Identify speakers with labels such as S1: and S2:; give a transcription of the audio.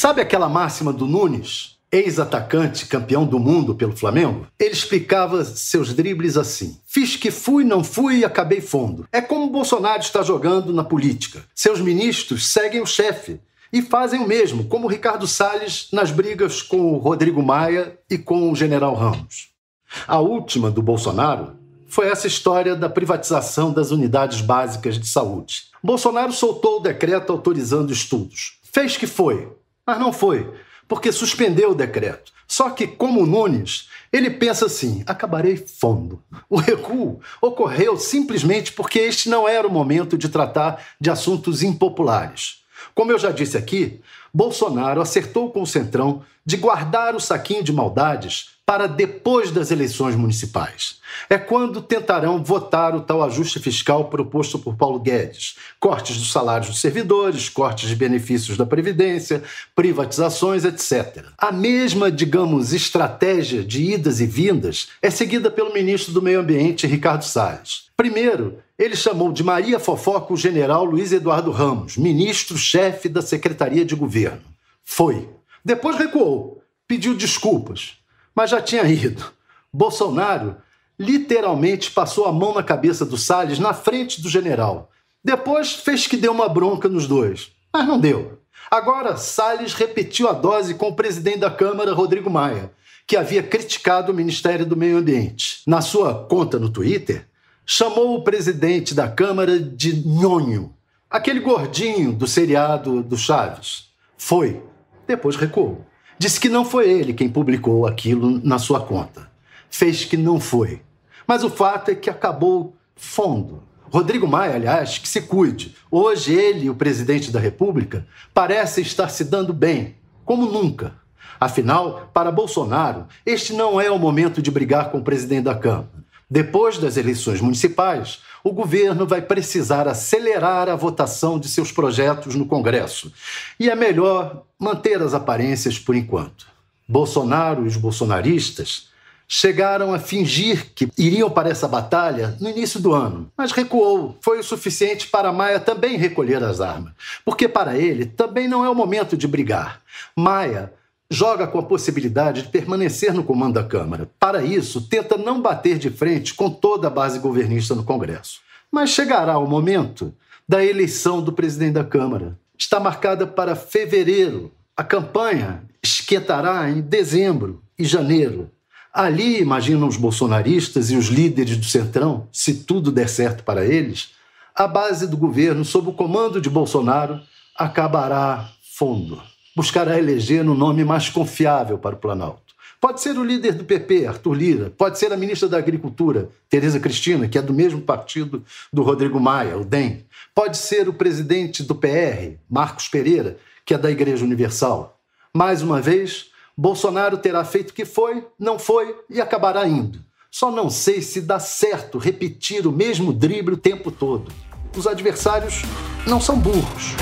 S1: Sabe aquela máxima do Nunes? Ex-atacante, campeão do mundo pelo Flamengo, ele explicava seus dribles assim: Fiz que fui, não fui e acabei fundo. É como o Bolsonaro está jogando na política. Seus ministros seguem o chefe e fazem o mesmo, como o Ricardo Salles nas brigas com o Rodrigo Maia e com o general Ramos. A última do Bolsonaro foi essa história da privatização das unidades básicas de saúde. Bolsonaro soltou o decreto autorizando estudos. Fez que foi, mas não foi, porque suspendeu o decreto. Só que, como Nunes, ele pensa assim: acabarei fundo. O recuo ocorreu simplesmente porque este não era o momento de tratar de assuntos impopulares. Como eu já disse aqui, Bolsonaro acertou com o Centrão de guardar o saquinho de maldades para depois das eleições municipais. É quando tentarão votar o tal ajuste fiscal proposto por Paulo Guedes: cortes dos salários dos servidores, cortes de benefícios da Previdência, privatizações, etc. A mesma, digamos, estratégia de idas e vindas é seguida pelo ministro do Meio Ambiente, Ricardo Salles. Primeiro, ele chamou de Maria Fofoca o general Luiz Eduardo Ramos, ministro-chefe da Secretaria de Governo. Foi. Depois recuou, pediu desculpas mas já tinha ido. Bolsonaro literalmente passou a mão na cabeça do Salles na frente do general. Depois fez que deu uma bronca nos dois, mas não deu. Agora, Salles repetiu a dose com o presidente da Câmara, Rodrigo Maia, que havia criticado o Ministério do Meio Ambiente. Na sua conta no Twitter, chamou o presidente da Câmara de nhonho, aquele gordinho do seriado do Chaves. Foi. Depois recuou. Disse que não foi ele quem publicou aquilo na sua conta. Fez que não foi. Mas o fato é que acabou fundo. Rodrigo Maia, aliás, que se cuide. Hoje ele, o presidente da República, parece estar se dando bem, como nunca. Afinal, para Bolsonaro, este não é o momento de brigar com o presidente da Câmara. Depois das eleições municipais, o governo vai precisar acelerar a votação de seus projetos no Congresso. E é melhor manter as aparências por enquanto. Bolsonaro e os bolsonaristas chegaram a fingir que iriam para essa batalha no início do ano, mas recuou. Foi o suficiente para Maia também recolher as armas, porque para ele também não é o momento de brigar. Maia joga com a possibilidade de permanecer no comando da Câmara. Para isso, tenta não bater de frente com toda a base governista no Congresso. Mas chegará o momento da eleição do presidente da Câmara. Está marcada para fevereiro. A campanha esquentará em dezembro e janeiro. Ali, imaginam os bolsonaristas e os líderes do Centrão, se tudo der certo para eles, a base do governo, sob o comando de Bolsonaro, acabará fundo buscará eleger no nome mais confiável para o Planalto. Pode ser o líder do PP, Arthur Lira, pode ser a ministra da Agricultura, Tereza Cristina, que é do mesmo partido do Rodrigo Maia, o DEM. Pode ser o presidente do PR, Marcos Pereira, que é da Igreja Universal. Mais uma vez, Bolsonaro terá feito o que foi, não foi e acabará indo. Só não sei se dá certo repetir o mesmo drible o tempo todo. Os adversários não são burros.